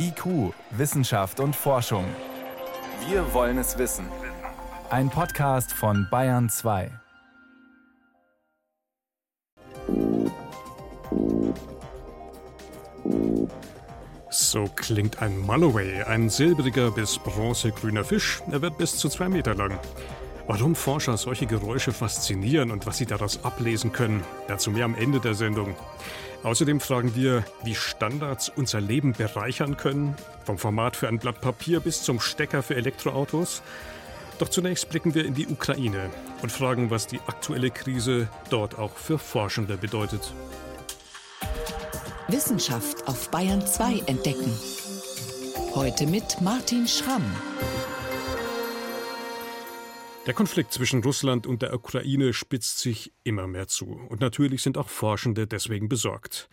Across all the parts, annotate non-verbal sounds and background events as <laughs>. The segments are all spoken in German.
IQ, Wissenschaft und Forschung. Wir wollen es wissen. Ein Podcast von Bayern 2. So klingt ein Mulloway, ein silbriger bis bronzegrüner Fisch. Er wird bis zu zwei Meter lang. Warum Forscher solche Geräusche faszinieren und was sie daraus ablesen können, dazu mehr am Ende der Sendung. Außerdem fragen wir, wie Standards unser Leben bereichern können, vom Format für ein Blatt Papier bis zum Stecker für Elektroautos. Doch zunächst blicken wir in die Ukraine und fragen, was die aktuelle Krise dort auch für Forschende bedeutet. Wissenschaft auf Bayern 2 entdecken. Heute mit Martin Schramm. Der Konflikt zwischen Russland und der Ukraine spitzt sich immer mehr zu. Und natürlich sind auch Forschende deswegen besorgt.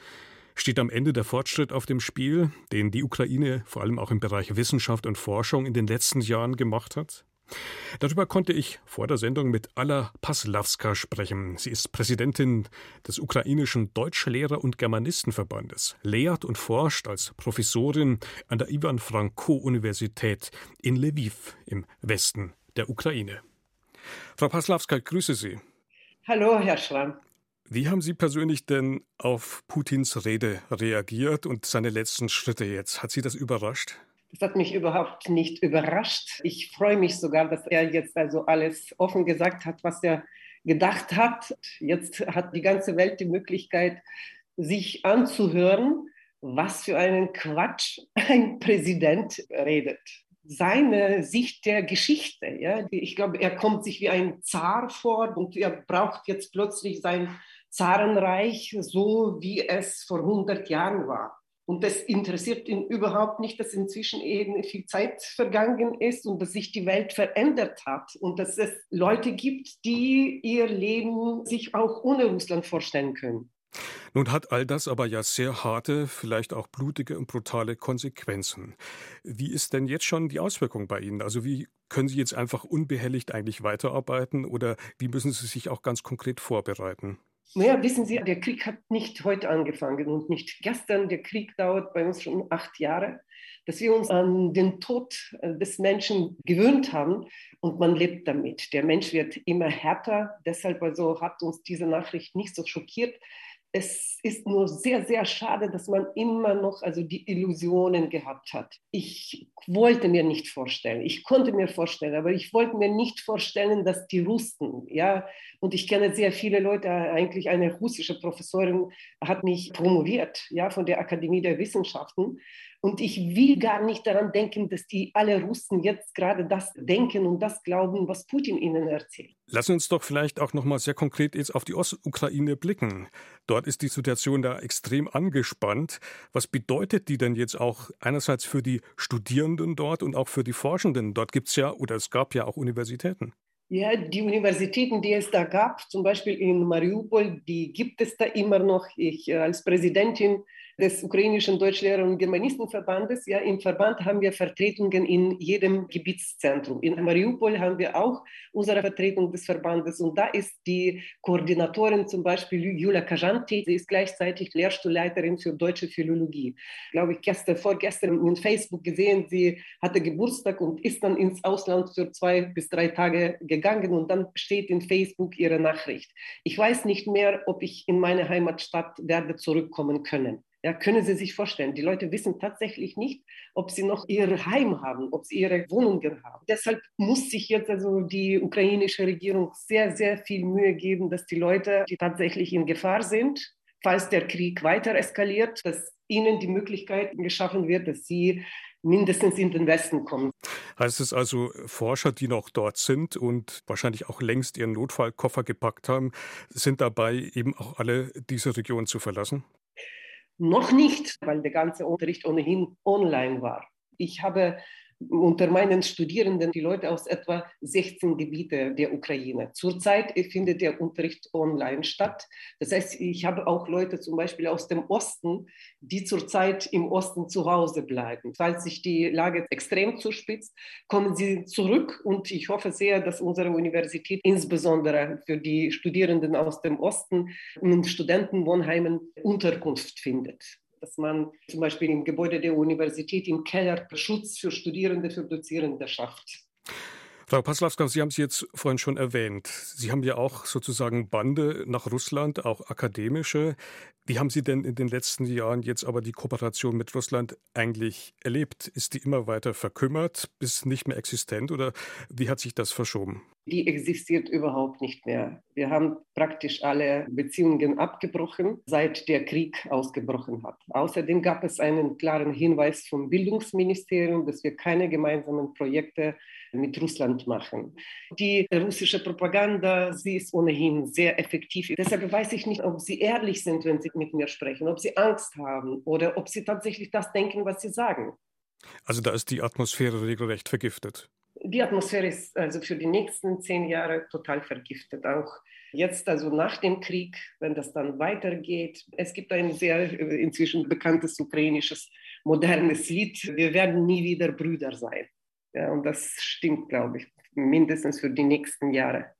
Steht am Ende der Fortschritt auf dem Spiel, den die Ukraine vor allem auch im Bereich Wissenschaft und Forschung in den letzten Jahren gemacht hat? Darüber konnte ich vor der Sendung mit Alla Paslawska sprechen. Sie ist Präsidentin des ukrainischen Deutschlehrer- und Germanistenverbandes, lehrt und forscht als Professorin an der Ivan Franko-Universität in Lviv im Westen der Ukraine. Frau Paslawska, grüße Sie. Hallo, Herr Schramm. Wie haben Sie persönlich denn auf Putins Rede reagiert und seine letzten Schritte jetzt? Hat Sie das überrascht? Das hat mich überhaupt nicht überrascht. Ich freue mich sogar, dass er jetzt also alles offen gesagt hat, was er gedacht hat. Jetzt hat die ganze Welt die Möglichkeit, sich anzuhören, was für einen Quatsch ein Präsident redet seine Sicht der Geschichte. Ja? Ich glaube, er kommt sich wie ein Zar vor und er braucht jetzt plötzlich sein Zarenreich, so wie es vor 100 Jahren war. Und das interessiert ihn überhaupt nicht, dass inzwischen eben viel Zeit vergangen ist und dass sich die Welt verändert hat und dass es Leute gibt, die ihr Leben sich auch ohne Russland vorstellen können. Nun hat all das aber ja sehr harte, vielleicht auch blutige und brutale Konsequenzen. Wie ist denn jetzt schon die Auswirkung bei Ihnen? Also wie können Sie jetzt einfach unbehelligt eigentlich weiterarbeiten oder wie müssen Sie sich auch ganz konkret vorbereiten? Naja, wissen Sie, der Krieg hat nicht heute angefangen und nicht gestern. Der Krieg dauert bei uns schon acht Jahre. Dass wir uns an den Tod äh, des Menschen gewöhnt haben und man lebt damit. Der Mensch wird immer härter. Deshalb also hat uns diese Nachricht nicht so schockiert es ist nur sehr, sehr schade, dass man immer noch also die Illusionen gehabt hat. Ich wollte mir nicht vorstellen, ich konnte mir vorstellen, aber ich wollte mir nicht vorstellen, dass die Russen, ja, und ich kenne sehr viele Leute, eigentlich eine russische Professorin hat mich promoviert, ja, von der Akademie der Wissenschaften. Und ich will gar nicht daran denken, dass die alle Russen jetzt gerade das denken und das glauben, was Putin ihnen erzählt. Lassen uns doch vielleicht auch noch mal sehr konkret jetzt auf die Ostukraine blicken. Dort ist die Situation da extrem angespannt. Was bedeutet die denn jetzt auch einerseits für die Studierenden dort und auch für die Forschenden? Dort gibt es ja oder es gab ja auch Universitäten. Ja, die Universitäten, die es da gab, zum Beispiel in Mariupol, die gibt es da immer noch. Ich äh, als Präsidentin des ukrainischen Deutschlehrer- und Germanistenverbandes. Ja, im Verband haben wir Vertretungen in jedem Gebietszentrum. In Mariupol haben wir auch unsere Vertretung des Verbandes und da ist die Koordinatorin zum Beispiel Julia Kajanti. Sie ist gleichzeitig Lehrstuhlleiterin für deutsche Philologie. Glaube ich, gestern, vorgestern in Facebook gesehen, sie hatte Geburtstag und ist dann ins Ausland für zwei bis drei Tage gegangen und dann steht in Facebook ihre Nachricht. Ich weiß nicht mehr, ob ich in meine Heimatstadt werde zurückkommen können. Ja, können Sie sich vorstellen, die Leute wissen tatsächlich nicht, ob sie noch ihr Heim haben, ob sie ihre Wohnungen haben. Deshalb muss sich jetzt also die ukrainische Regierung sehr, sehr viel Mühe geben, dass die Leute, die tatsächlich in Gefahr sind, falls der Krieg weiter eskaliert, dass ihnen die Möglichkeit geschaffen wird, dass sie mindestens in den Westen kommen. Heißt es also, Forscher, die noch dort sind und wahrscheinlich auch längst ihren Notfallkoffer gepackt haben, sind dabei, eben auch alle diese Region zu verlassen? Noch nicht, weil der ganze Unterricht ohnehin online war. Ich habe unter meinen Studierenden die Leute aus etwa 16 Gebiete der Ukraine. Zurzeit findet der Unterricht online statt. Das heißt, ich habe auch Leute zum Beispiel aus dem Osten, die zurzeit im Osten zu Hause bleiben. Falls sich die Lage extrem zuspitzt, kommen sie zurück und ich hoffe sehr, dass unsere Universität insbesondere für die Studierenden aus dem Osten in Studentenwohnheimen Unterkunft findet. Dass man zum Beispiel im Gebäude der Universität im Keller Schutz für Studierende, für Dozierende schafft. Frau Paslawska, Sie haben es jetzt vorhin schon erwähnt. Sie haben ja auch sozusagen Bande nach Russland, auch akademische. Wie haben Sie denn in den letzten Jahren jetzt aber die Kooperation mit Russland eigentlich erlebt? Ist die immer weiter verkümmert, bis nicht mehr existent oder wie hat sich das verschoben? Die existiert überhaupt nicht mehr. Wir haben praktisch alle Beziehungen abgebrochen, seit der Krieg ausgebrochen hat. Außerdem gab es einen klaren Hinweis vom Bildungsministerium, dass wir keine gemeinsamen Projekte mit Russland machen. Die russische Propaganda, sie ist ohnehin sehr effektiv. Deshalb weiß ich nicht, ob sie ehrlich sind, wenn sie mit mir sprechen, ob sie Angst haben oder ob sie tatsächlich das denken, was sie sagen. Also da ist die Atmosphäre regelrecht vergiftet. Die Atmosphäre ist also für die nächsten zehn Jahre total vergiftet. Auch jetzt, also nach dem Krieg, wenn das dann weitergeht. Es gibt ein sehr inzwischen bekanntes ukrainisches modernes Lied. Wir werden nie wieder Brüder sein. Ja, und das stimmt, glaube ich, mindestens für die nächsten Jahre.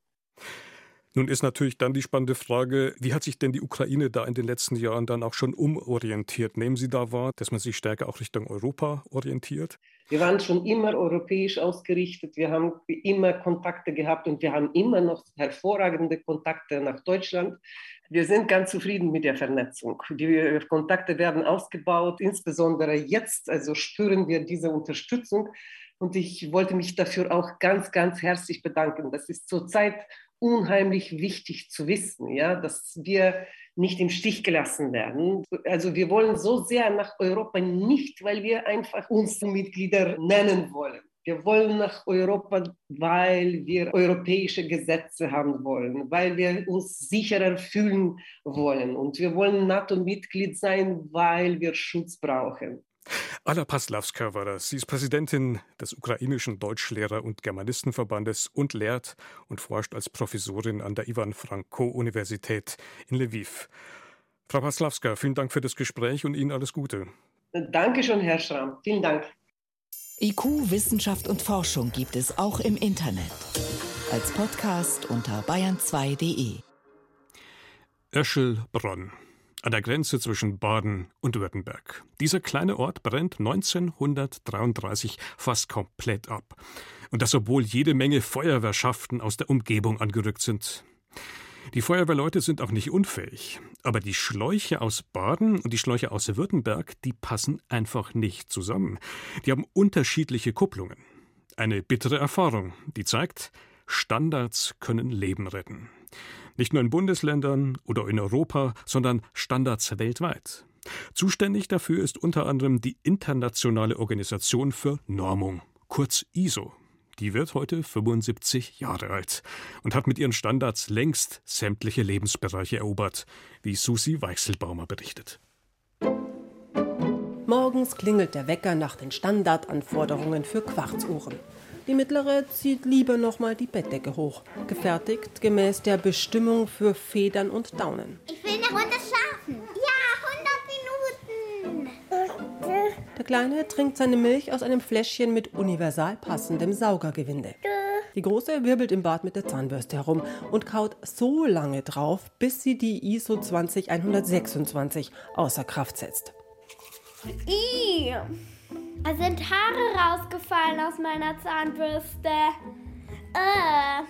Nun ist natürlich dann die spannende Frage, wie hat sich denn die Ukraine da in den letzten Jahren dann auch schon umorientiert? Nehmen Sie da wahr, dass man sich stärker auch Richtung Europa orientiert? Wir waren schon immer europäisch ausgerichtet, wir haben immer Kontakte gehabt und wir haben immer noch hervorragende Kontakte nach Deutschland. Wir sind ganz zufrieden mit der Vernetzung. Die Kontakte werden ausgebaut, insbesondere jetzt, also spüren wir diese Unterstützung. Und ich wollte mich dafür auch ganz, ganz herzlich bedanken. Das ist zurzeit unheimlich wichtig zu wissen, ja, dass wir nicht im Stich gelassen werden. Also wir wollen so sehr nach Europa nicht, weil wir einfach uns Mitglieder nennen wollen. Wir wollen nach Europa, weil wir europäische Gesetze haben wollen, weil wir uns sicherer fühlen wollen. Und wir wollen NATO-Mitglied sein, weil wir Schutz brauchen. Anna Paslawska war das. Sie ist Präsidentin des ukrainischen Deutschlehrer- und Germanistenverbandes und lehrt und forscht als Professorin an der Ivan Franko-Universität in Lviv. Frau Paslawska, vielen Dank für das Gespräch und Ihnen alles Gute. Dankeschön, Herr Schramm. Vielen Dank. IQ, Wissenschaft und Forschung gibt es auch im Internet. Als Podcast unter bayern2.de. Öschelbronn an der Grenze zwischen Baden und Württemberg. Dieser kleine Ort brennt 1933 fast komplett ab. Und das obwohl jede Menge Feuerwehrschaften aus der Umgebung angerückt sind. Die Feuerwehrleute sind auch nicht unfähig, aber die Schläuche aus Baden und die Schläuche aus Württemberg, die passen einfach nicht zusammen. Die haben unterschiedliche Kupplungen. Eine bittere Erfahrung, die zeigt, Standards können Leben retten. Nicht nur in Bundesländern oder in Europa, sondern Standards weltweit. Zuständig dafür ist unter anderem die Internationale Organisation für Normung, kurz ISO. Die wird heute 75 Jahre alt und hat mit ihren Standards längst sämtliche Lebensbereiche erobert, wie Susi Weichselbaumer berichtet. Morgens klingelt der Wecker nach den Standardanforderungen für Quarzuhren. Die mittlere zieht lieber nochmal die Bettdecke hoch, gefertigt gemäß der Bestimmung für Federn und Daunen. Ich will eine Runde schlafen. Ja, 100 Minuten. Der Kleine trinkt seine Milch aus einem Fläschchen mit universal passendem Saugergewinde. Die Große wirbelt im Bad mit der Zahnbürste herum und kaut so lange drauf, bis sie die ISO 20126 außer Kraft setzt. I. Es sind Haare rausgefallen aus meiner Zahnbürste. Äh.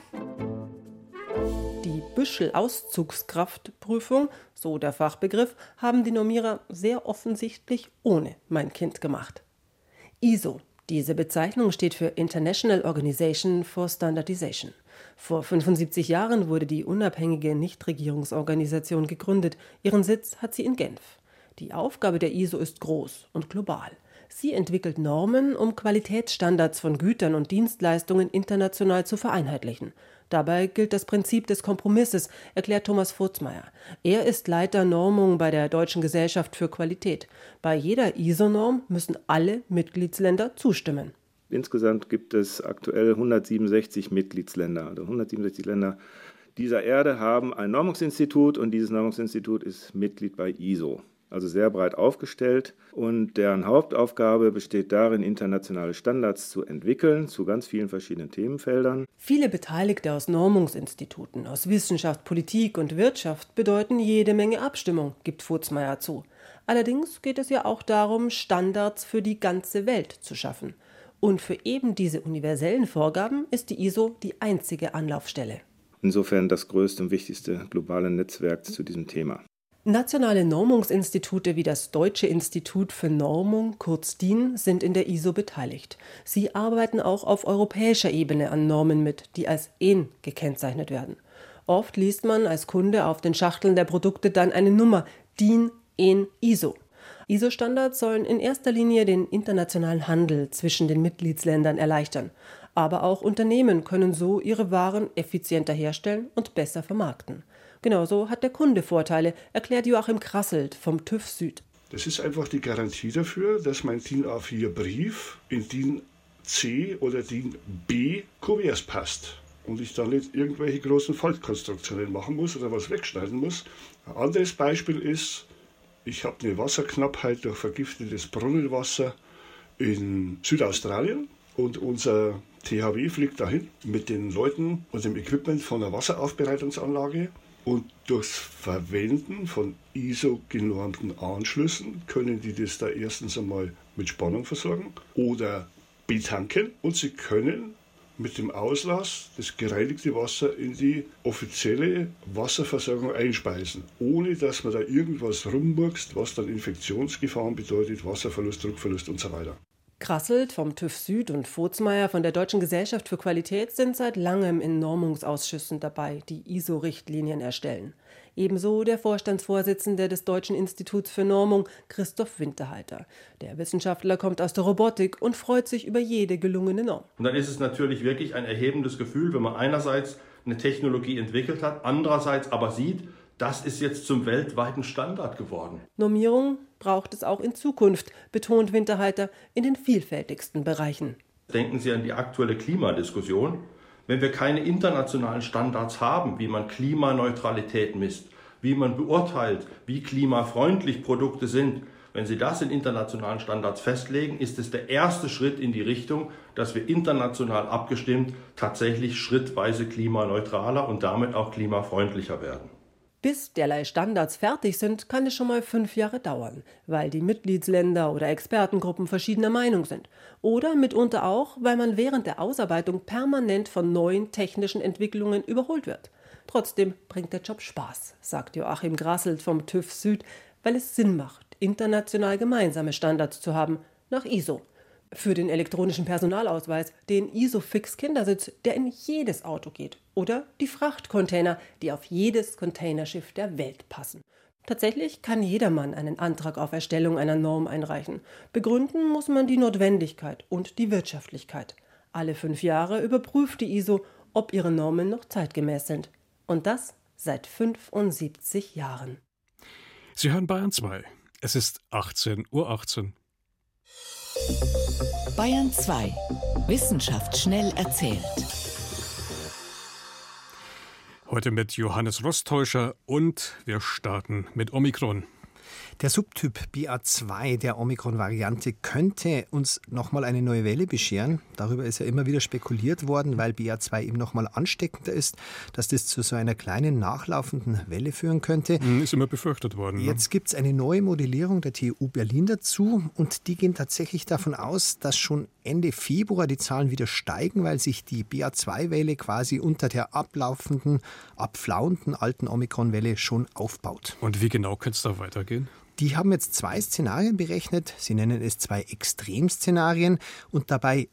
Die Büschel-Auszugskraftprüfung, so der Fachbegriff, haben die Normierer sehr offensichtlich ohne mein Kind gemacht. ISO, diese Bezeichnung steht für International Organization for Standardization. Vor 75 Jahren wurde die unabhängige Nichtregierungsorganisation gegründet. Ihren Sitz hat sie in Genf. Die Aufgabe der ISO ist groß und global. Sie entwickelt Normen, um Qualitätsstandards von Gütern und Dienstleistungen international zu vereinheitlichen. Dabei gilt das Prinzip des Kompromisses, erklärt Thomas Furzmeier. Er ist Leiter Normung bei der Deutschen Gesellschaft für Qualität. Bei jeder ISO-Norm müssen alle Mitgliedsländer zustimmen. Insgesamt gibt es aktuell 167 Mitgliedsländer. Also 167 Länder dieser Erde haben ein Normungsinstitut und dieses Normungsinstitut ist Mitglied bei ISO also sehr breit aufgestellt und deren Hauptaufgabe besteht darin, internationale Standards zu entwickeln zu ganz vielen verschiedenen Themenfeldern. Viele Beteiligte aus Normungsinstituten, aus Wissenschaft, Politik und Wirtschaft bedeuten jede Menge Abstimmung, gibt Furzmeier zu. Allerdings geht es ja auch darum, Standards für die ganze Welt zu schaffen. Und für eben diese universellen Vorgaben ist die ISO die einzige Anlaufstelle. Insofern das größte und wichtigste globale Netzwerk zu diesem Thema. Nationale Normungsinstitute wie das Deutsche Institut für Normung, kurz DIN, sind in der ISO beteiligt. Sie arbeiten auch auf europäischer Ebene an Normen mit, die als EN gekennzeichnet werden. Oft liest man als Kunde auf den Schachteln der Produkte dann eine Nummer DIN EN ISO. ISO-Standards sollen in erster Linie den internationalen Handel zwischen den Mitgliedsländern erleichtern. Aber auch Unternehmen können so ihre Waren effizienter herstellen und besser vermarkten. Genauso hat der Kunde Vorteile, erklärt Joachim Krasselt vom TÜV Süd. Das ist einfach die Garantie dafür, dass mein DIN A4 Brief in DIN C oder DIN B Kuverts passt und ich dann nicht irgendwelche großen Faltkonstruktionen machen muss oder was wegschneiden muss. Ein anderes Beispiel ist, ich habe eine Wasserknappheit durch vergiftetes Brunnenwasser in Südaustralien und unser THW fliegt dahin mit den Leuten und dem Equipment von einer Wasseraufbereitungsanlage und durchs Verwenden von ISO-genormten Anschlüssen können die das da erstens einmal mit Spannung versorgen oder betanken und sie können mit dem Auslass das gereinigte Wasser in die offizielle Wasserversorgung einspeisen, ohne dass man da irgendwas rumburgst, was dann Infektionsgefahren bedeutet, Wasserverlust, Druckverlust und so weiter. Krasselt vom TÜV Süd und Vogtsmeier von der Deutschen Gesellschaft für Qualität sind seit langem in Normungsausschüssen dabei, die ISO-Richtlinien erstellen. Ebenso der Vorstandsvorsitzende des Deutschen Instituts für Normung, Christoph Winterhalter. Der Wissenschaftler kommt aus der Robotik und freut sich über jede gelungene Norm. Und dann ist es natürlich wirklich ein erhebendes Gefühl, wenn man einerseits eine Technologie entwickelt hat, andererseits aber sieht, das ist jetzt zum weltweiten Standard geworden. Normierung braucht es auch in Zukunft, betont Winterhalter in den vielfältigsten Bereichen. Denken Sie an die aktuelle Klimadiskussion. Wenn wir keine internationalen Standards haben, wie man Klimaneutralität misst, wie man beurteilt, wie klimafreundlich Produkte sind, wenn Sie das in internationalen Standards festlegen, ist es der erste Schritt in die Richtung, dass wir international abgestimmt tatsächlich schrittweise klimaneutraler und damit auch klimafreundlicher werden. Bis derlei Standards fertig sind, kann es schon mal fünf Jahre dauern, weil die Mitgliedsländer oder Expertengruppen verschiedener Meinung sind. Oder mitunter auch, weil man während der Ausarbeitung permanent von neuen technischen Entwicklungen überholt wird. Trotzdem bringt der Job Spaß, sagt Joachim Grasselt vom TÜV Süd, weil es Sinn macht, international gemeinsame Standards zu haben, nach ISO für den elektronischen Personalausweis, den Isofix Kindersitz, der in jedes Auto geht, oder die Frachtcontainer, die auf jedes Containerschiff der Welt passen. Tatsächlich kann jedermann einen Antrag auf Erstellung einer Norm einreichen. Begründen muss man die Notwendigkeit und die Wirtschaftlichkeit. Alle fünf Jahre überprüft die ISO, ob ihre Normen noch zeitgemäß sind. Und das seit 75 Jahren. Sie hören Bayern 2. Es ist 18.18 Uhr. 18. Bayern 2. Wissenschaft schnell erzählt. Heute mit Johannes Rostäuscher und wir starten mit Omikron. Der Subtyp BA2 der Omikron-Variante könnte uns nochmal eine neue Welle bescheren. Darüber ist ja immer wieder spekuliert worden, weil BA2 eben nochmal ansteckender ist, dass das zu so einer kleinen nachlaufenden Welle führen könnte. Hm, ist immer befürchtet worden. Ne? Jetzt gibt es eine neue Modellierung der TU Berlin dazu und die gehen tatsächlich davon aus, dass schon Ende Februar die Zahlen wieder steigen, weil sich die BA2-Welle quasi unter der ablaufenden, abflauenden alten Omikron-Welle schon aufbaut. Und wie genau könnte es da weitergehen? Die haben jetzt zwei Szenarien berechnet. Sie nennen es zwei Extremszenarien und dabei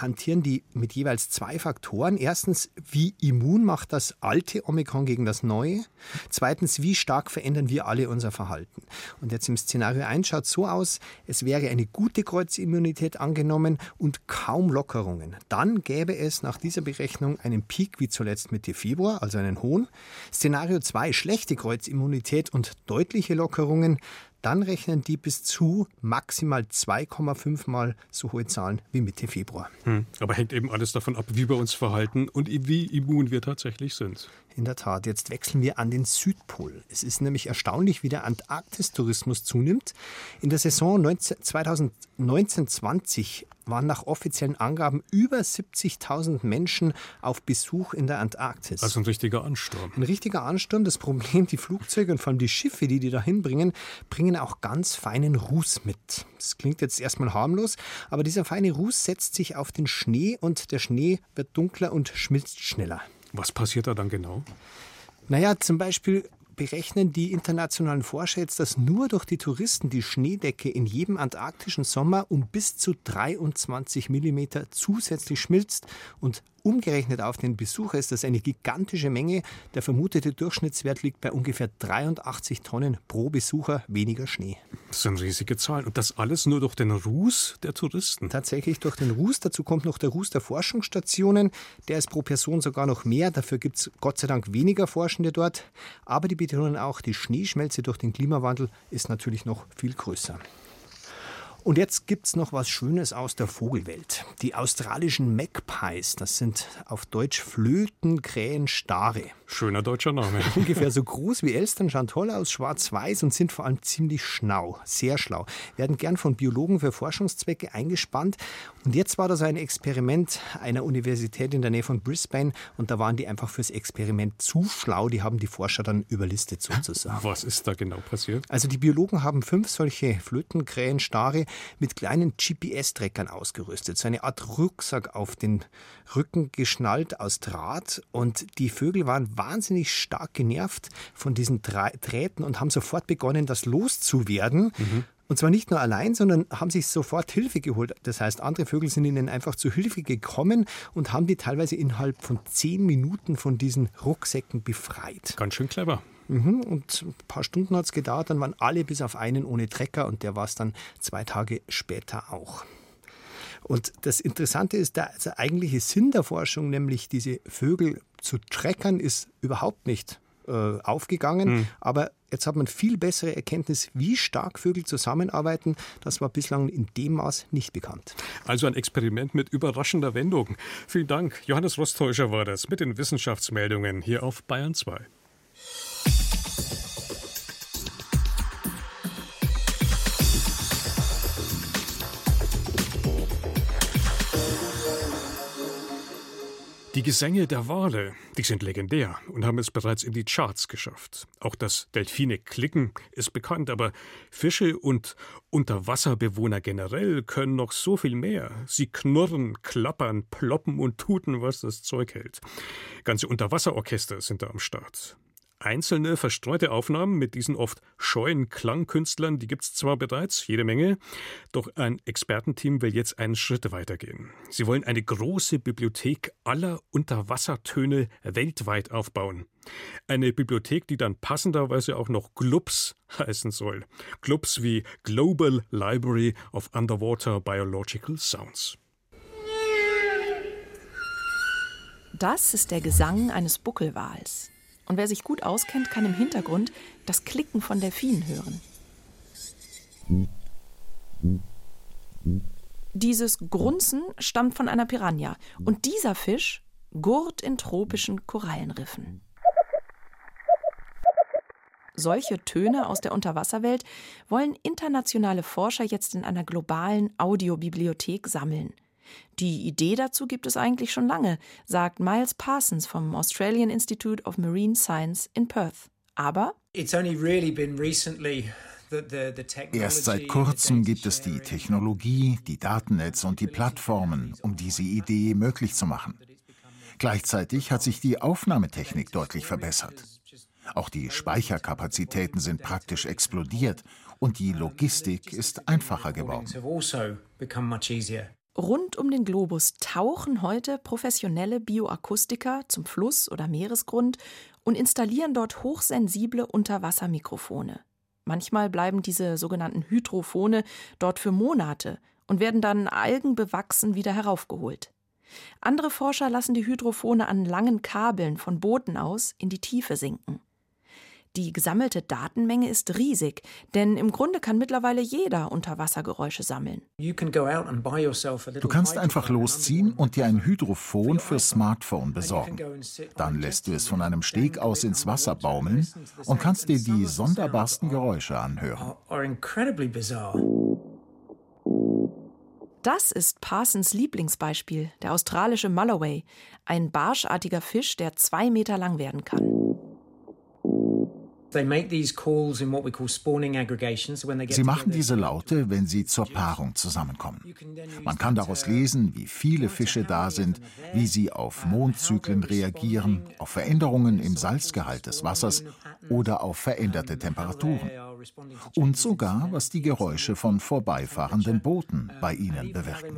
hantieren die mit jeweils zwei Faktoren. Erstens, wie immun macht das alte Omikron gegen das neue? Zweitens, wie stark verändern wir alle unser Verhalten? Und jetzt im Szenario 1 schaut es so aus, es wäre eine gute Kreuzimmunität angenommen und kaum Lockerungen. Dann gäbe es nach dieser Berechnung einen Peak wie zuletzt Mitte Februar, also einen hohen. Szenario 2, schlechte Kreuzimmunität und deutliche Lockerungen dann rechnen die bis zu maximal 2,5 Mal so hohe Zahlen wie Mitte Februar. Hm. Aber hängt eben alles davon ab, wie wir uns verhalten und wie immun wir tatsächlich sind. In der Tat, jetzt wechseln wir an den Südpol. Es ist nämlich erstaunlich, wie der Antarktistourismus zunimmt. In der Saison 2019-20 waren nach offiziellen Angaben über 70.000 Menschen auf Besuch in der Antarktis. Also ein richtiger Ansturm. Ein richtiger Ansturm. Das Problem, die Flugzeuge und vor allem die Schiffe, die die da hinbringen, bringen auch ganz feinen Ruß mit. Das klingt jetzt erstmal harmlos, aber dieser feine Ruß setzt sich auf den Schnee und der Schnee wird dunkler und schmilzt schneller. Was passiert da dann genau? Naja, zum Beispiel berechnen die internationalen Forscher jetzt, dass nur durch die Touristen die Schneedecke in jedem antarktischen Sommer um bis zu 23 Millimeter zusätzlich schmilzt und Umgerechnet auf den Besucher ist das eine gigantische Menge. Der vermutete Durchschnittswert liegt bei ungefähr 83 Tonnen pro Besucher weniger Schnee. Das sind riesige Zahlen. Und das alles nur durch den Ruß der Touristen? Tatsächlich durch den Ruß. Dazu kommt noch der Ruß der Forschungsstationen. Der ist pro Person sogar noch mehr. Dafür gibt es Gott sei Dank weniger Forschende dort. Aber die betonen auch, die Schneeschmelze durch den Klimawandel ist natürlich noch viel größer. Und jetzt gibt es noch was Schönes aus der Vogelwelt. Die australischen Magpies, das sind auf Deutsch Flötenkrähen Stare. Schöner deutscher Name. <laughs> Ungefähr so groß wie Elstern, schauen toll aus, schwarz-weiß und sind vor allem ziemlich schnau, sehr schlau. Werden gern von Biologen für Forschungszwecke eingespannt. Und jetzt war das ein Experiment einer Universität in der Nähe von Brisbane und da waren die einfach fürs Experiment zu schlau. Die haben die Forscher dann überlistet sozusagen. Was ist da genau passiert? Also die Biologen haben fünf solche Flötenkrähen Stare mit kleinen GPS-Treckern ausgerüstet. So eine Art Rucksack auf den Rücken geschnallt aus Draht. Und die Vögel waren wahnsinnig stark genervt von diesen Drähten und haben sofort begonnen, das loszuwerden. Mhm. Und zwar nicht nur allein, sondern haben sich sofort Hilfe geholt. Das heißt, andere Vögel sind ihnen einfach zu Hilfe gekommen und haben die teilweise innerhalb von zehn Minuten von diesen Rucksäcken befreit. Ganz schön clever. Mhm, und ein paar Stunden hat es gedauert, dann waren alle bis auf einen ohne Trecker und der war es dann zwei Tage später auch. Und das Interessante ist, der, der eigentliche Sinn der Forschung, nämlich diese Vögel zu treckern, ist überhaupt nicht äh, aufgegangen. Mhm. Aber jetzt hat man viel bessere Erkenntnis, wie stark Vögel zusammenarbeiten. Das war bislang in dem Maß nicht bekannt. Also ein Experiment mit überraschender Wendung. Vielen Dank. Johannes Rostäuscher war das mit den Wissenschaftsmeldungen hier auf Bayern 2. Die Gesänge der Wale, die sind legendär und haben es bereits in die Charts geschafft. Auch das Delfine klicken ist bekannt, aber Fische und Unterwasserbewohner generell können noch so viel mehr. Sie knurren, klappern, ploppen und tuten, was das Zeug hält. Ganze Unterwasserorchester sind da am Start. Einzelne verstreute Aufnahmen mit diesen oft scheuen Klangkünstlern, die gibt es zwar bereits, jede Menge, doch ein Expertenteam will jetzt einen Schritt weitergehen. Sie wollen eine große Bibliothek aller Unterwassertöne weltweit aufbauen. Eine Bibliothek, die dann passenderweise auch noch GLUBS <laughs> heißen soll. GLUBS wie Global Library of Underwater Biological Sounds. Das ist der Gesang eines Buckelwals. Und wer sich gut auskennt, kann im Hintergrund das Klicken von Delfinen hören. Dieses Grunzen stammt von einer Piranha und dieser Fisch gurt in tropischen Korallenriffen. Solche Töne aus der Unterwasserwelt wollen internationale Forscher jetzt in einer globalen Audiobibliothek sammeln. Die Idee dazu gibt es eigentlich schon lange, sagt Miles Parsons vom Australian Institute of Marine Science in Perth. Aber Erst seit kurzem gibt es die Technologie, die Datennetze und die Plattformen, um diese Idee möglich zu machen. Gleichzeitig hat sich die Aufnahmetechnik deutlich verbessert. Auch die Speicherkapazitäten sind praktisch explodiert und die Logistik ist einfacher geworden. Rund um den Globus tauchen heute professionelle Bioakustiker zum Fluss- oder Meeresgrund und installieren dort hochsensible Unterwassermikrofone. Manchmal bleiben diese sogenannten Hydrophone dort für Monate und werden dann algenbewachsen wieder heraufgeholt. Andere Forscher lassen die Hydrophone an langen Kabeln von Booten aus in die Tiefe sinken. Die gesammelte Datenmenge ist riesig, denn im Grunde kann mittlerweile jeder Unterwassergeräusche sammeln. Du kannst einfach losziehen und dir ein Hydrophon für Smartphone besorgen. Dann lässt du es von einem Steg aus ins Wasser baumeln und kannst dir die sonderbarsten Geräusche anhören. Das ist Parsons Lieblingsbeispiel, der australische Mulloway, ein barschartiger Fisch, der zwei Meter lang werden kann. Sie machen diese Laute, wenn sie zur Paarung zusammenkommen. Man kann daraus lesen, wie viele Fische da sind, wie sie auf Mondzyklen reagieren, auf Veränderungen im Salzgehalt des Wassers oder auf veränderte Temperaturen. Und sogar, was die Geräusche von vorbeifahrenden Booten bei ihnen bewirken.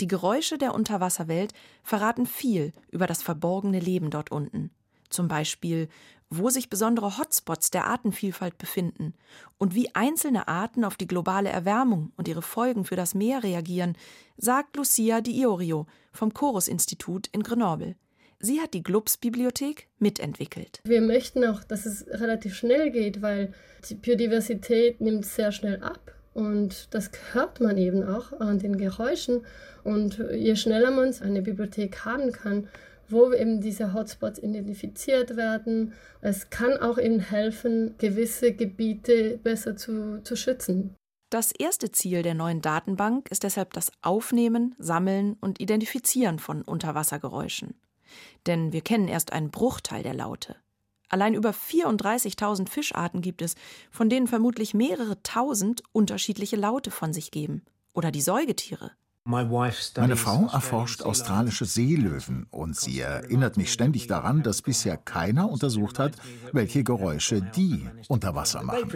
Die Geräusche der Unterwasserwelt verraten viel über das verborgene Leben dort unten zum Beispiel, wo sich besondere Hotspots der Artenvielfalt befinden und wie einzelne Arten auf die globale Erwärmung und ihre Folgen für das Meer reagieren, sagt Lucia Di Iorio vom Chorus-Institut in Grenoble. Sie hat die Glubs-Bibliothek mitentwickelt. Wir möchten auch, dass es relativ schnell geht, weil die Biodiversität nimmt sehr schnell ab. Und das hört man eben auch an den Geräuschen. Und je schneller man eine Bibliothek haben kann, wo eben diese Hotspots identifiziert werden. Es kann auch ihnen helfen, gewisse Gebiete besser zu, zu schützen. Das erste Ziel der neuen Datenbank ist deshalb das Aufnehmen, Sammeln und Identifizieren von Unterwassergeräuschen. Denn wir kennen erst einen Bruchteil der Laute. Allein über 34.000 Fischarten gibt es, von denen vermutlich mehrere tausend unterschiedliche Laute von sich geben. Oder die Säugetiere. Meine Frau erforscht australische Seelöwen und sie erinnert mich ständig daran, dass bisher keiner untersucht hat, welche Geräusche die unter Wasser machen.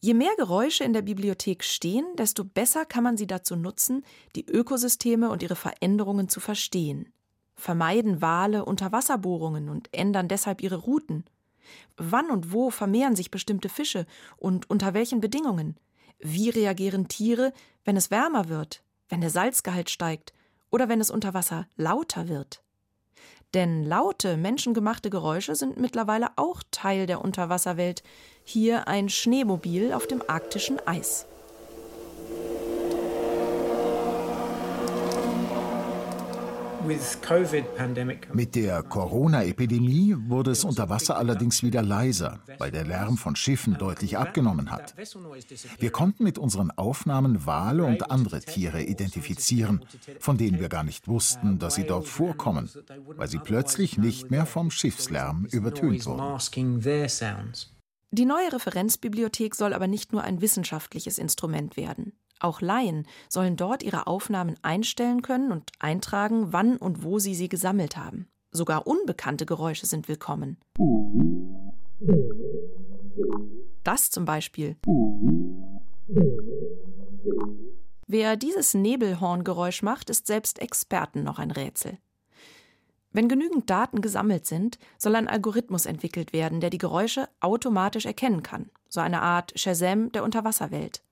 Je mehr Geräusche in der Bibliothek stehen, desto besser kann man sie dazu nutzen, die Ökosysteme und ihre Veränderungen zu verstehen. Vermeiden Wale Unterwasserbohrungen und ändern deshalb ihre Routen. Wann und wo vermehren sich bestimmte Fische und unter welchen Bedingungen? Wie reagieren Tiere, wenn es wärmer wird, wenn der Salzgehalt steigt oder wenn es unter Wasser lauter wird. Denn laute, menschengemachte Geräusche sind mittlerweile auch Teil der Unterwasserwelt. Hier ein Schneemobil auf dem arktischen Eis. Mit der Corona-Epidemie wurde es unter Wasser allerdings wieder leiser, weil der Lärm von Schiffen deutlich abgenommen hat. Wir konnten mit unseren Aufnahmen Wale und andere Tiere identifizieren, von denen wir gar nicht wussten, dass sie dort vorkommen, weil sie plötzlich nicht mehr vom Schiffslärm übertönt wurden. Die neue Referenzbibliothek soll aber nicht nur ein wissenschaftliches Instrument werden. Auch Laien sollen dort ihre Aufnahmen einstellen können und eintragen, wann und wo sie sie gesammelt haben. Sogar unbekannte Geräusche sind willkommen. Das zum Beispiel. Wer dieses Nebelhorngeräusch macht, ist selbst Experten noch ein Rätsel. Wenn genügend Daten gesammelt sind, soll ein Algorithmus entwickelt werden, der die Geräusche automatisch erkennen kann. So eine Art Shazam der Unterwasserwelt.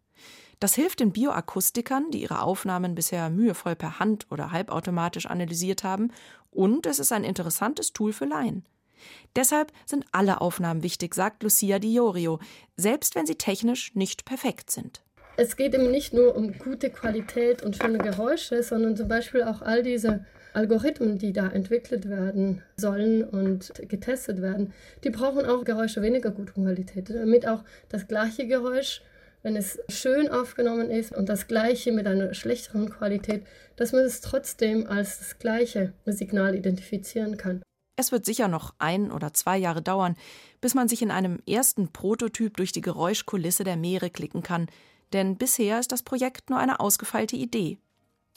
Das hilft den Bioakustikern, die ihre Aufnahmen bisher mühevoll per Hand oder halbautomatisch analysiert haben, und es ist ein interessantes Tool für Laien. Deshalb sind alle Aufnahmen wichtig, sagt Lucia Di Iorio, selbst wenn sie technisch nicht perfekt sind. Es geht eben nicht nur um gute Qualität und schöne Geräusche, sondern zum Beispiel auch all diese Algorithmen, die da entwickelt werden sollen und getestet werden, die brauchen auch Geräusche weniger gute Qualität, damit auch das gleiche Geräusch wenn es schön aufgenommen ist und das gleiche mit einer schlechteren Qualität, dass man es trotzdem als das gleiche Signal identifizieren kann. Es wird sicher noch ein oder zwei Jahre dauern, bis man sich in einem ersten Prototyp durch die Geräuschkulisse der Meere klicken kann, denn bisher ist das Projekt nur eine ausgefeilte Idee.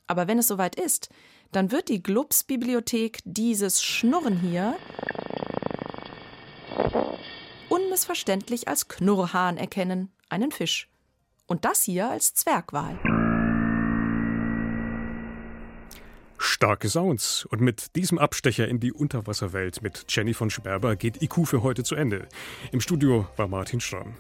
Aber wenn es soweit ist, dann wird die Glubs-Bibliothek dieses Schnurren hier unmissverständlich als Knurrhahn erkennen, einen Fisch. Und das hier als Zwergwal. Starke Sounds. Und mit diesem Abstecher in die Unterwasserwelt mit Jenny von Sperber geht IQ für heute zu Ende. Im Studio war Martin Schramm.